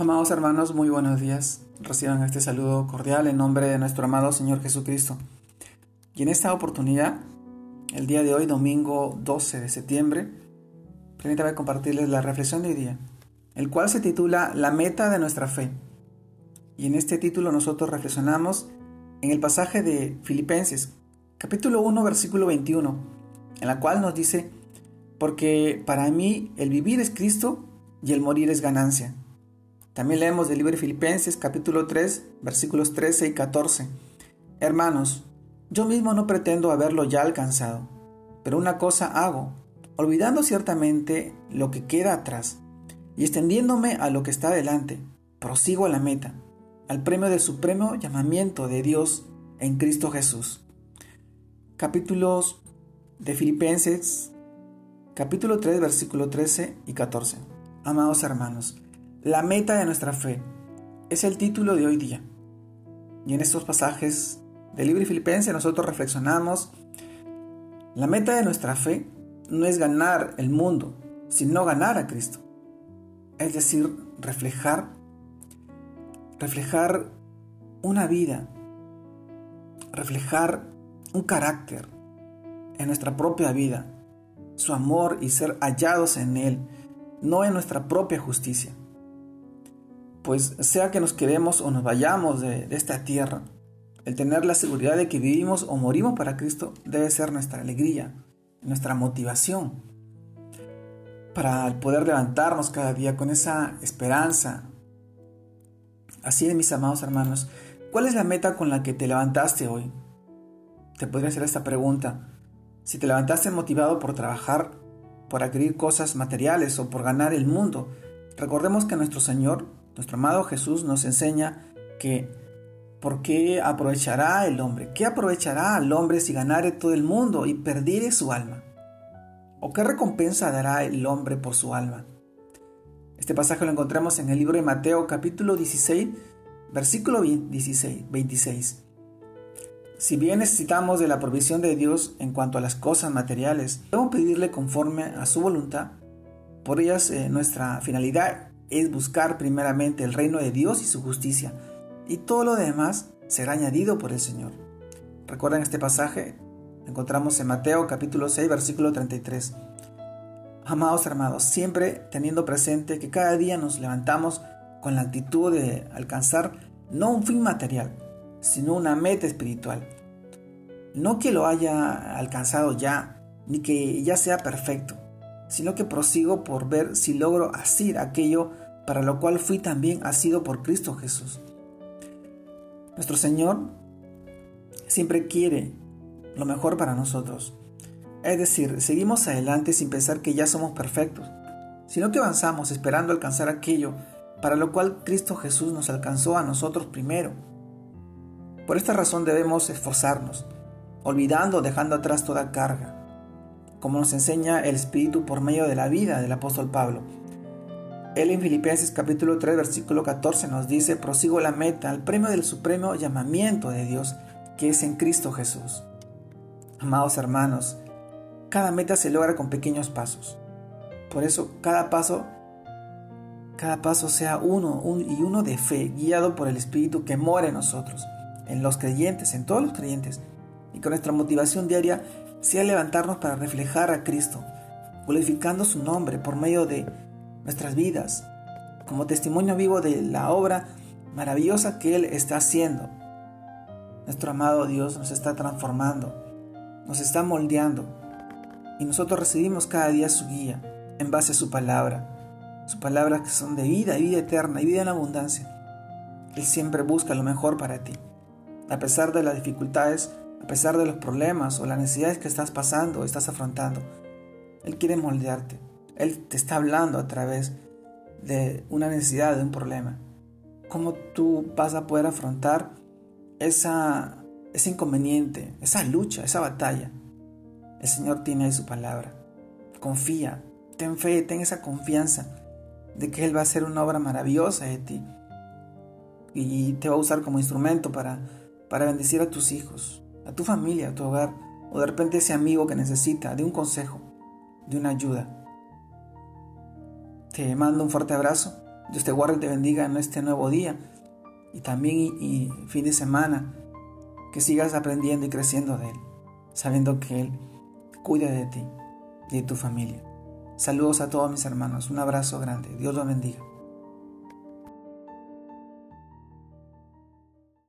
Amados hermanos, muy buenos días. Reciban este saludo cordial en nombre de nuestro amado Señor Jesucristo. Y en esta oportunidad, el día de hoy, domingo 12 de septiembre, permítame compartirles la reflexión de hoy día, el cual se titula La meta de nuestra fe. Y en este título nosotros reflexionamos en el pasaje de Filipenses, capítulo 1, versículo 21, en la cual nos dice, porque para mí el vivir es Cristo y el morir es ganancia. También leemos del libro de Filipenses capítulo 3 versículos 13 y 14. Hermanos, yo mismo no pretendo haberlo ya alcanzado, pero una cosa hago, olvidando ciertamente lo que queda atrás y extendiéndome a lo que está delante, prosigo a la meta, al premio del supremo llamamiento de Dios en Cristo Jesús. Capítulos de Filipenses, capítulo 3, versículo 13 y 14. Amados hermanos, la meta de nuestra fe es el título de hoy día. Y en estos pasajes del libro de Filipenses nosotros reflexionamos, la meta de nuestra fe no es ganar el mundo, sino ganar a Cristo. Es decir, reflejar, reflejar una vida, reflejar un carácter en nuestra propia vida, su amor y ser hallados en Él, no en nuestra propia justicia pues sea que nos quedemos o nos vayamos de, esta tierra, el tener la seguridad de que vivimos o morimos para Cristo debe ser nuestra alegría, nuestra motivación, para poder levantarnos cada día con esa esperanza. Así de mis amados hermanos, ¿cuál es la meta con la que te levantaste hoy? Te podría hacer esta pregunta. Si te levantaste motivado por trabajar, por adquirir cosas materiales o por ganar el mundo, recordemos que nuestro Señor nuestro amado Jesús nos enseña que ¿por qué aprovechará el hombre? ¿Qué aprovechará al hombre si ganare todo el mundo y perdiere su alma? ¿O qué recompensa dará el hombre por su alma? Este pasaje lo encontramos en el libro de Mateo capítulo 16, versículo 16, 26. Si bien necesitamos de la provisión de Dios en cuanto a las cosas materiales, debemos pedirle conforme a su voluntad. Por ellas eh, nuestra finalidad es buscar primeramente el reino de Dios y su justicia, y todo lo demás será añadido por el Señor. ¿Recuerdan este pasaje? encontramos en Mateo capítulo 6 versículo 33. Amados hermanos, siempre teniendo presente que cada día nos levantamos con la actitud de alcanzar no un fin material, sino una meta espiritual. No que lo haya alcanzado ya, ni que ya sea perfecto, sino que prosigo por ver si logro asir aquello para lo cual fui también asido por Cristo Jesús. Nuestro Señor siempre quiere lo mejor para nosotros. Es decir, seguimos adelante sin pensar que ya somos perfectos, sino que avanzamos esperando alcanzar aquello para lo cual Cristo Jesús nos alcanzó a nosotros primero. Por esta razón debemos esforzarnos, olvidando, dejando atrás toda carga, como nos enseña el Espíritu por medio de la vida del apóstol Pablo. Él en Filipenses capítulo 3 versículo 14 nos dice, prosigo la meta, al premio del supremo llamamiento de Dios, que es en Cristo Jesús. Amados hermanos, cada meta se logra con pequeños pasos. Por eso cada paso, cada paso sea uno y uno de fe, guiado por el Espíritu que mora en nosotros, en los creyentes, en todos los creyentes, y con nuestra motivación diaria sea levantarnos para reflejar a Cristo, glorificando su nombre por medio de nuestras vidas, como testimonio vivo de la obra maravillosa que Él está haciendo. Nuestro amado Dios nos está transformando, nos está moldeando, y nosotros recibimos cada día su guía en base a su palabra, sus palabras que son de vida, vida eterna y vida en abundancia. Él siempre busca lo mejor para ti, a pesar de las dificultades a pesar de los problemas o las necesidades que estás pasando o estás afrontando. Él quiere moldearte. Él te está hablando a través de una necesidad, de un problema. ¿Cómo tú vas a poder afrontar esa, ese inconveniente, esa lucha, esa batalla? El Señor tiene ahí su palabra. Confía, ten fe, ten esa confianza de que Él va a hacer una obra maravillosa de ti y te va a usar como instrumento para, para bendecir a tus hijos, a tu familia, a tu hogar, o de repente ese amigo que necesita de un consejo, de una ayuda. Te mando un fuerte abrazo Dios te guarde y te bendiga en este nuevo día y también y, fin de semana. Que sigas aprendiendo y creciendo de Él, sabiendo que Él cuida de ti y de tu familia. Saludos a todos mis hermanos. Un abrazo grande. Dios los bendiga.